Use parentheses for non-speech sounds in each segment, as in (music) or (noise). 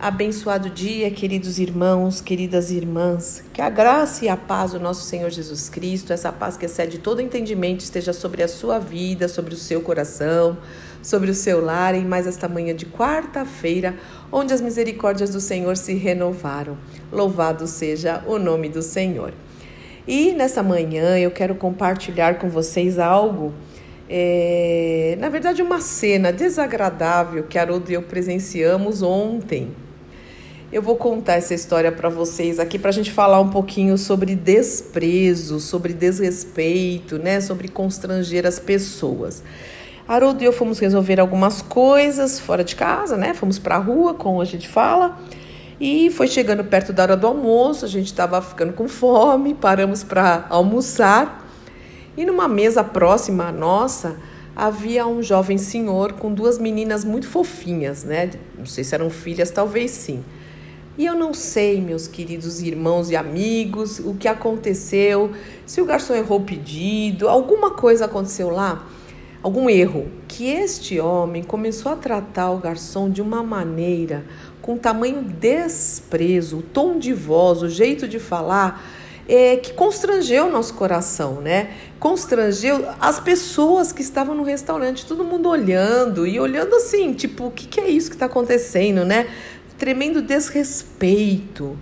Abençoado dia, queridos irmãos, queridas irmãs. Que a graça e a paz do nosso Senhor Jesus Cristo, essa paz que excede todo entendimento, esteja sobre a sua vida, sobre o seu coração, sobre o seu lar, em mais esta manhã de quarta-feira, onde as misericórdias do Senhor se renovaram. Louvado seja o nome do Senhor. E nessa manhã eu quero compartilhar com vocês algo é, na verdade, uma cena desagradável que Haroldo e eu presenciamos ontem. Eu vou contar essa história para vocês aqui para a gente falar um pouquinho sobre desprezo, sobre desrespeito, né? Sobre constranger as pessoas. Haroldo e eu fomos resolver algumas coisas fora de casa, né? Fomos para a rua, como a gente fala. E foi chegando perto da hora do almoço, a gente estava ficando com fome, paramos para almoçar. E numa mesa próxima à nossa, havia um jovem senhor com duas meninas muito fofinhas, né? Não sei se eram filhas, talvez sim. E eu não sei, meus queridos irmãos e amigos, o que aconteceu, se o garçom errou o pedido, alguma coisa aconteceu lá, algum erro, que este homem começou a tratar o garçom de uma maneira, com tamanho desprezo, o tom de voz, o jeito de falar, é, que constrangeu o nosso coração, né? Constrangeu as pessoas que estavam no restaurante, todo mundo olhando e olhando assim, tipo, o que, que é isso que está acontecendo, né? Tremendo desrespeito.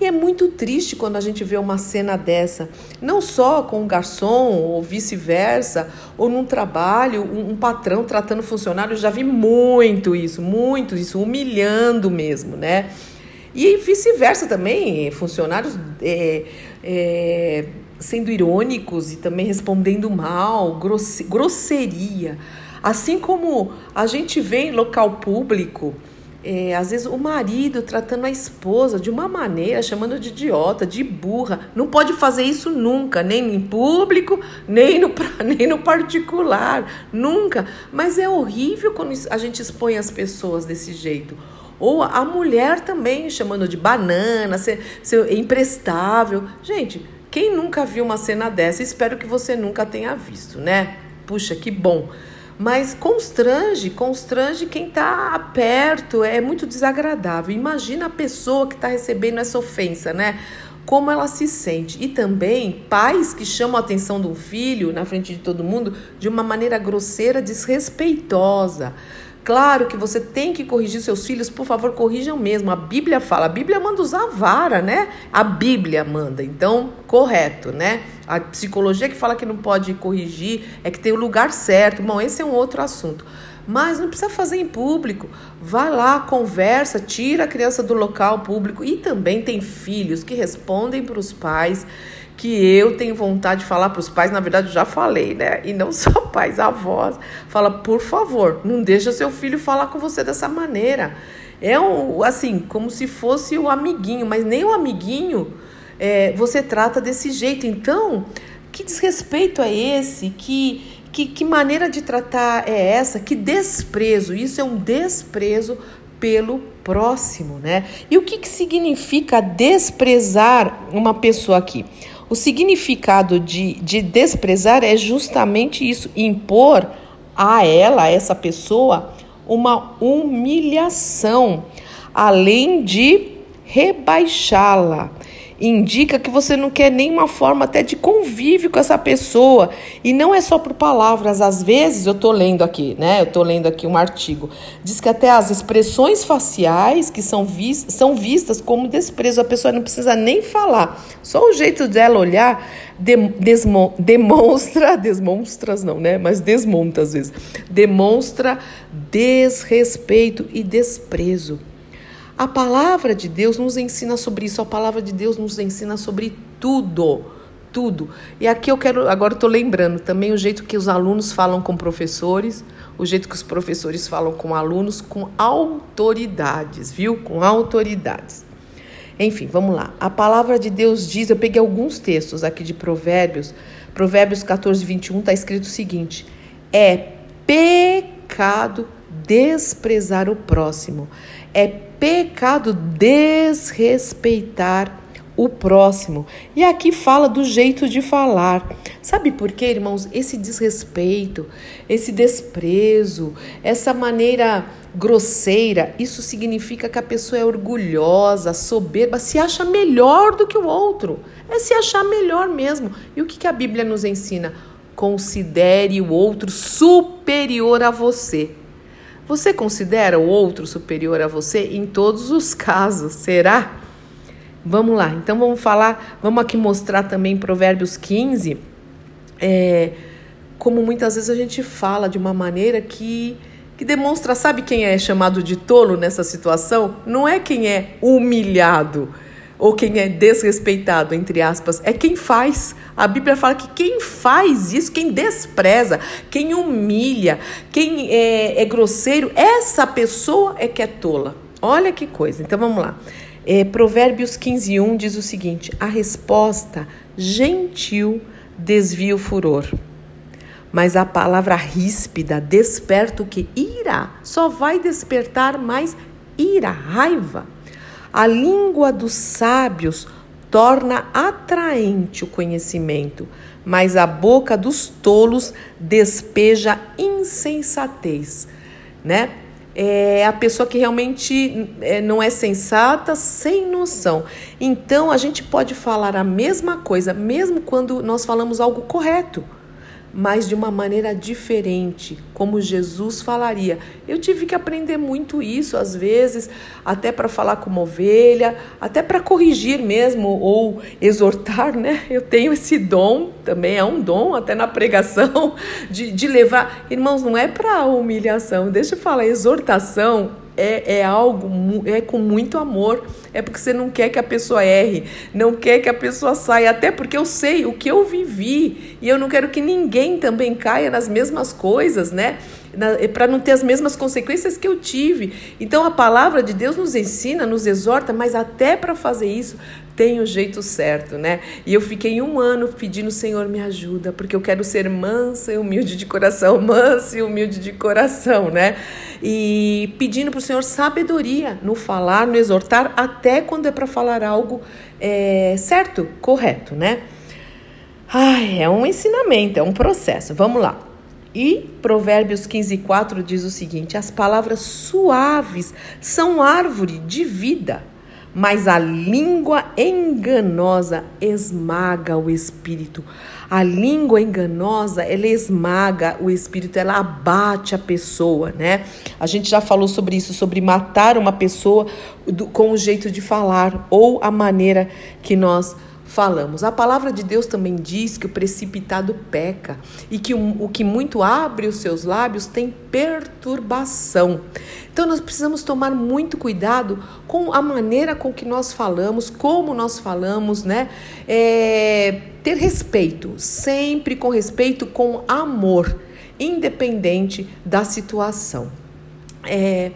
E é muito triste quando a gente vê uma cena dessa, não só com um garçom ou vice-versa, ou num trabalho, um, um, patrão tratando funcionário, eu já vi muito isso, muito isso, humilhando mesmo, né? E vice-versa também, funcionários é, é, sendo irônicos e também respondendo mal, grosseria. Assim como a gente vê em local público é, às vezes o marido tratando a esposa de uma maneira, chamando de idiota, de burra. Não pode fazer isso nunca, nem em público, nem no, (laughs) nem no particular, nunca. Mas é horrível quando a gente expõe as pessoas desse jeito. Ou a mulher também chamando de banana, ser, ser imprestável. Gente, quem nunca viu uma cena dessa? Espero que você nunca tenha visto, né? Puxa, que bom mas constrange, constrange quem está perto, é muito desagradável. Imagina a pessoa que está recebendo essa ofensa, né? Como ela se sente. E também pais que chamam a atenção do filho na frente de todo mundo de uma maneira grosseira, desrespeitosa. Claro que você tem que corrigir seus filhos, por favor, corrijam mesmo. A Bíblia fala, a Bíblia manda usar a vara, né? A Bíblia manda, então, correto, né? A psicologia que fala que não pode corrigir é que tem o lugar certo. Bom, esse é um outro assunto. Mas não precisa fazer em público. Vai lá, conversa, tira a criança do local público. E também tem filhos que respondem para os pais que eu tenho vontade de falar para os pais, na verdade eu já falei, né? E não (laughs) só pais, avós. Fala, por favor, não deixa seu filho falar com você dessa maneira. É um, assim, como se fosse o amiguinho, mas nem o amiguinho é, você trata desse jeito. Então, que desrespeito é esse? Que, que, que maneira de tratar é essa? Que desprezo? Isso é um desprezo pelo próximo, né? E o que, que significa desprezar uma pessoa aqui? O significado de, de desprezar é justamente isso: impor a ela, a essa pessoa, uma humilhação, além de rebaixá-la indica que você não quer nenhuma forma até de convívio com essa pessoa. E não é só por palavras, às vezes eu estou lendo aqui, né? Eu estou lendo aqui um artigo. Diz que até as expressões faciais que são, vis são vistas como desprezo. A pessoa não precisa nem falar. Só o jeito dela olhar de demonstra, (laughs) desmonstras não, né? Mas desmonta às vezes. Demonstra desrespeito e desprezo. A palavra de Deus nos ensina sobre isso, a palavra de Deus nos ensina sobre tudo, tudo. E aqui eu quero, agora estou lembrando também o jeito que os alunos falam com professores, o jeito que os professores falam com alunos, com autoridades, viu? Com autoridades. Enfim, vamos lá. A palavra de Deus diz, eu peguei alguns textos aqui de Provérbios, Provérbios 14, 21, está escrito o seguinte: é pecado desprezar o próximo, é pecado desrespeitar o próximo. E aqui fala do jeito de falar. Sabe por quê, irmãos? Esse desrespeito, esse desprezo, essa maneira grosseira, isso significa que a pessoa é orgulhosa, soberba, se acha melhor do que o outro. É se achar melhor mesmo. E o que, que a Bíblia nos ensina? Considere o outro superior a você. Você considera o outro superior a você em todos os casos, será? Vamos lá, então vamos falar, vamos aqui mostrar também Provérbios 15, é, como muitas vezes a gente fala de uma maneira que, que demonstra, sabe quem é chamado de tolo nessa situação? Não é quem é humilhado ou quem é desrespeitado, entre aspas, é quem faz. A Bíblia fala que quem faz isso, quem despreza, quem humilha, quem é, é grosseiro, essa pessoa é que é tola. Olha que coisa. Então vamos lá. É, Provérbios 15, 1 diz o seguinte: a resposta gentil desvia o furor, mas a palavra ríspida desperta o que? Ira. Só vai despertar mais ira, raiva. A língua dos sábios torna atraente o conhecimento, mas a boca dos tolos despeja insensatez, né? é a pessoa que realmente é, não é sensata, sem noção. Então, a gente pode falar a mesma coisa, mesmo quando nós falamos algo correto mas de uma maneira diferente, como Jesus falaria. Eu tive que aprender muito isso, às vezes, até para falar como ovelha, até para corrigir mesmo ou exortar, né? Eu tenho esse dom, também é um dom, até na pregação, (laughs) de, de levar. Irmãos, não é para humilhação, deixa eu falar, exortação é, é algo, é com muito amor. É porque você não quer que a pessoa erre, não quer que a pessoa saia, até porque eu sei o que eu vivi e eu não quero que ninguém também caia nas mesmas coisas, né? Para não ter as mesmas consequências que eu tive. Então a palavra de Deus nos ensina, nos exorta, mas até para fazer isso, tem o jeito certo, né? E eu fiquei um ano pedindo, Senhor, me ajuda, porque eu quero ser mansa e humilde de coração, (laughs) mansa e humilde de coração, né? E pedindo para o Senhor sabedoria no falar, no exortar, até quando é para falar algo é, certo, correto, né? Ai, é um ensinamento, é um processo. Vamos lá. E Provérbios 15, 4 diz o seguinte: as palavras suaves são árvore de vida mas a língua enganosa esmaga o espírito. A língua enganosa, ela esmaga o espírito, ela abate a pessoa, né? A gente já falou sobre isso, sobre matar uma pessoa do, com o jeito de falar ou a maneira que nós falamos. A palavra de Deus também diz que o precipitado peca e que o, o que muito abre os seus lábios tem perturbação. Então nós precisamos tomar muito cuidado com a maneira com que nós falamos, como nós falamos, né? É, ter respeito, sempre com respeito, com amor, independente da situação. É,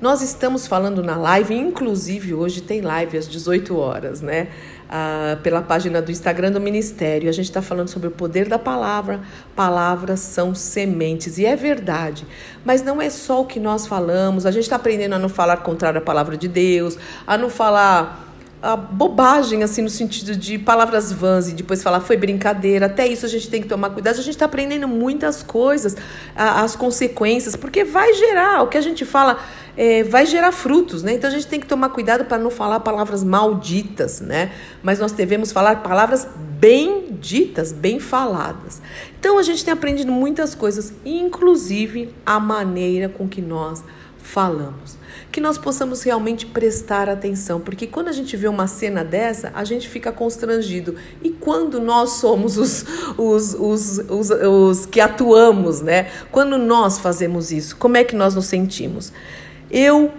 nós estamos falando na live, inclusive hoje tem live às 18 horas, né? Ah, pela página do Instagram do Ministério. A gente está falando sobre o poder da palavra. Palavras são sementes, e é verdade. Mas não é só o que nós falamos. A gente está aprendendo a não falar contrário à palavra de Deus, a não falar a bobagem, assim, no sentido de palavras vãs e depois falar foi brincadeira. Até isso a gente tem que tomar cuidado. A gente está aprendendo muitas coisas, as consequências, porque vai gerar, o que a gente fala é, vai gerar frutos, né? Então a gente tem que tomar cuidado para não falar palavras malditas, né? Mas nós devemos falar palavras bem ditas, bem faladas. Então a gente tem aprendido muitas coisas, inclusive a maneira com que nós falamos que nós possamos realmente prestar atenção, porque quando a gente vê uma cena dessa, a gente fica constrangido. E quando nós somos os, os, os, os, os que atuamos, né? Quando nós fazemos isso, como é que nós nos sentimos? Eu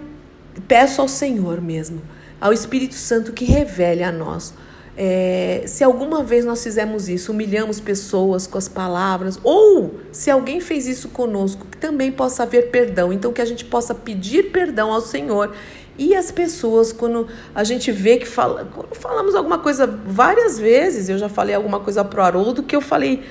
peço ao Senhor mesmo, ao Espírito Santo, que revele a nós é, se alguma vez nós fizemos isso, humilhamos pessoas com as palavras, ou se alguém fez isso conosco, que também possa haver perdão. Então, que a gente possa pedir perdão ao Senhor. E as pessoas, quando a gente vê que fala, falamos alguma coisa várias vezes, eu já falei alguma coisa pro Haroldo que eu falei.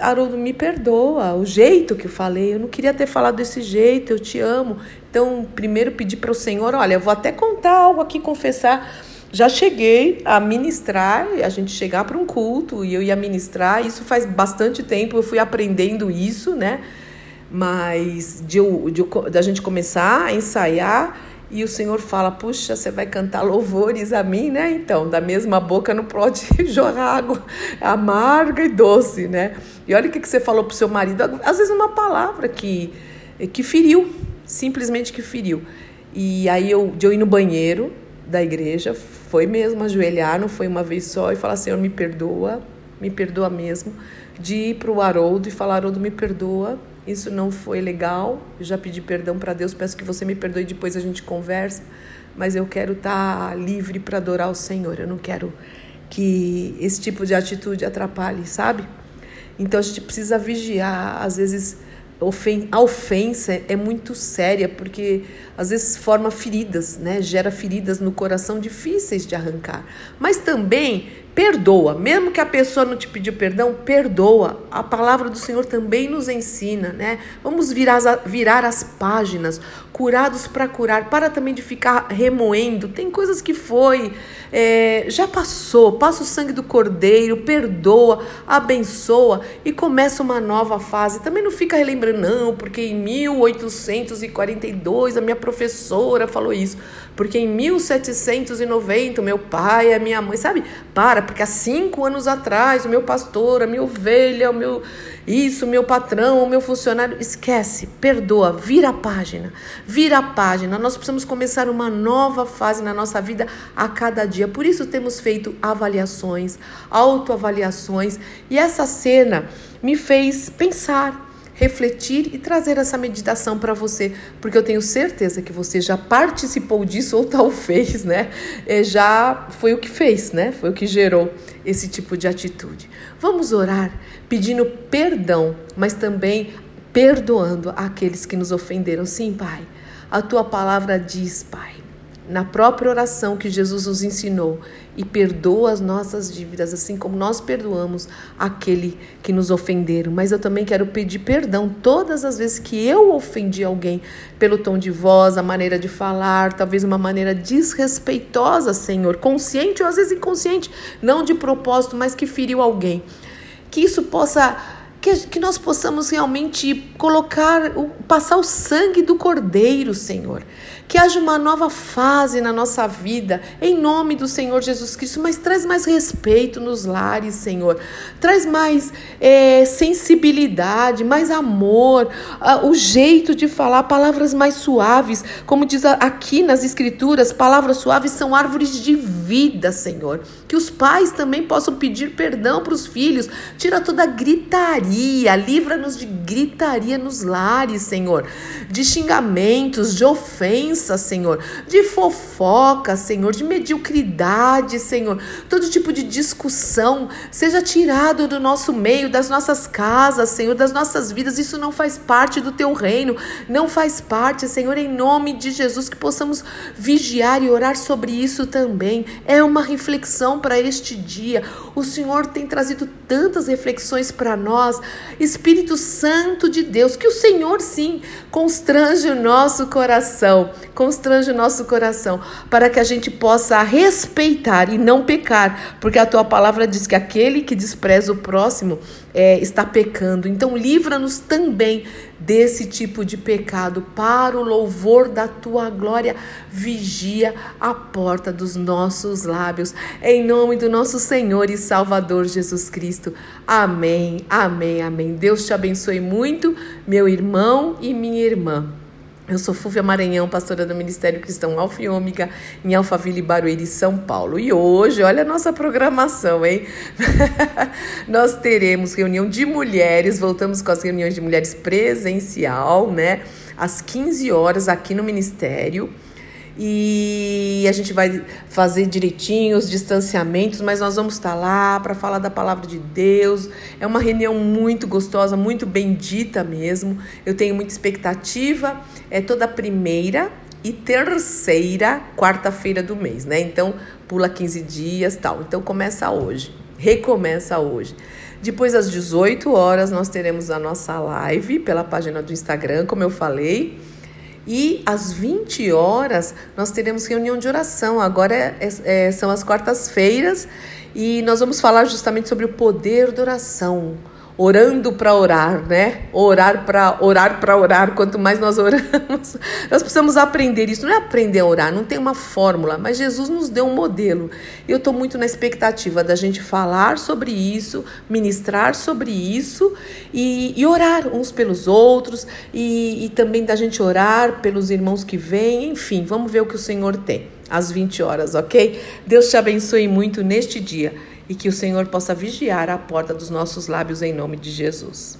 Haroldo, me perdoa, o jeito que eu falei, eu não queria ter falado desse jeito, eu te amo. Então, primeiro pedir para o Senhor, olha, eu vou até contar algo aqui, confessar já cheguei a ministrar, a gente chegar para um culto e eu ia ministrar. Isso faz bastante tempo, eu fui aprendendo isso, né? Mas de, de, de a gente começar a ensaiar e o Senhor fala: Puxa, você vai cantar louvores a mim, né? Então, da mesma boca não pode (laughs) jorrar água amarga e doce, né? E olha o que, você falou pro seu marido, às vezes uma palavra que, que feriu, simplesmente que feriu. E aí eu, de eu ir no banheiro da igreja, foi mesmo ajoelhar, não foi uma vez só, e falar: Senhor, me perdoa, me perdoa mesmo. De ir para o Haroldo e falar: Haroldo, me perdoa, isso não foi legal, eu já pedi perdão para Deus, peço que você me perdoe, depois a gente conversa, mas eu quero estar tá livre para adorar o Senhor, eu não quero que esse tipo de atitude atrapalhe, sabe? Então a gente precisa vigiar, às vezes a ofensa é muito séria, porque às vezes forma feridas, né? gera feridas no coração difíceis de arrancar. Mas também perdoa, mesmo que a pessoa não te pediu perdão, perdoa. A palavra do Senhor também nos ensina, né? Vamos virar, virar as páginas, curados para curar, para também de ficar remoendo. Tem coisas que foi, é, já passou, passa o sangue do cordeiro, perdoa, abençoa e começa uma nova fase. Também não fica relembrando, não, porque em 1842 a minha professora falou isso porque em 1790 meu pai, a minha mãe, sabe? Para, porque há cinco anos atrás o meu pastor, a minha ovelha, o meu isso, o meu patrão, o meu funcionário, esquece, perdoa, vira a página, vira a página. Nós precisamos começar uma nova fase na nossa vida a cada dia. Por isso temos feito avaliações, autoavaliações, e essa cena me fez pensar refletir e trazer essa meditação para você, porque eu tenho certeza que você já participou disso ou talvez, né? É, já foi o que fez, né? Foi o que gerou esse tipo de atitude. Vamos orar pedindo perdão, mas também perdoando aqueles que nos ofenderam. Sim, Pai. A tua palavra diz, Pai, na própria oração que Jesus nos ensinou e perdoa as nossas dívidas, assim como nós perdoamos aquele que nos ofenderam. Mas eu também quero pedir perdão todas as vezes que eu ofendi alguém pelo tom de voz, a maneira de falar, talvez uma maneira desrespeitosa, Senhor, consciente ou às vezes inconsciente, não de propósito, mas que feriu alguém. Que isso possa que, que nós possamos realmente colocar, passar o sangue do Cordeiro, Senhor. Que haja uma nova fase na nossa vida, em nome do Senhor Jesus Cristo, mas traz mais respeito nos lares, Senhor. Traz mais é, sensibilidade, mais amor, o jeito de falar, palavras mais suaves. Como diz aqui nas Escrituras, palavras suaves são árvores de vida, Senhor. Que os pais também possam pedir perdão para os filhos. Tira toda a gritaria, livra-nos de gritaria nos lares, Senhor. De xingamentos, de ofensas, Senhor. De fofoca, Senhor. De mediocridade, Senhor. Todo tipo de discussão seja tirado do nosso meio, das nossas casas, Senhor, das nossas vidas. Isso não faz parte do teu reino. Não faz parte, Senhor, em nome de Jesus, que possamos vigiar e orar sobre isso também. É uma reflexão para este dia. O Senhor tem trazido tantas reflexões para nós. Espírito Santo de Deus, que o Senhor sim constrange o nosso coração, constrange o nosso coração, para que a gente possa respeitar e não pecar, porque a tua palavra diz que aquele que despreza o próximo é, está pecando. Então, livra-nos também desse tipo de pecado, para o louvor da tua glória. Vigia a porta dos nossos lábios, em nome do nosso Senhor e Salvador Jesus Cristo. Amém, amém, amém. Deus te abençoe muito, meu irmão e minha irmã. Eu sou Fúvia Maranhão, pastora do Ministério Cristão Alfa e Ômega, em Alphaville, Barueri, São Paulo. E hoje, olha a nossa programação, hein? (laughs) Nós teremos reunião de mulheres, voltamos com as reuniões de mulheres presencial, né? Às 15 horas aqui no Ministério e a gente vai fazer direitinho os distanciamentos, mas nós vamos estar lá para falar da palavra de Deus. É uma reunião muito gostosa, muito bendita mesmo. Eu tenho muita expectativa. É toda primeira e terceira quarta-feira do mês, né? Então pula 15 dias, tal. Então começa hoje. Recomeça hoje. Depois às 18 horas nós teremos a nossa live pela página do Instagram, como eu falei. E às 20 horas nós teremos reunião de oração. Agora é, é, é são as quartas-feiras e nós vamos falar justamente sobre o poder da oração orando para orar, né? Orar para orar para orar. Quanto mais nós oramos, (laughs) nós precisamos aprender isso. Não é aprender a orar, não tem uma fórmula, mas Jesus nos deu um modelo. Eu estou muito na expectativa da gente falar sobre isso, ministrar sobre isso e, e orar uns pelos outros e, e também da gente orar pelos irmãos que vêm. Enfim, vamos ver o que o Senhor tem às 20 horas, ok? Deus te abençoe muito neste dia e que o Senhor possa vigiar a porta dos nossos lábios em nome de Jesus.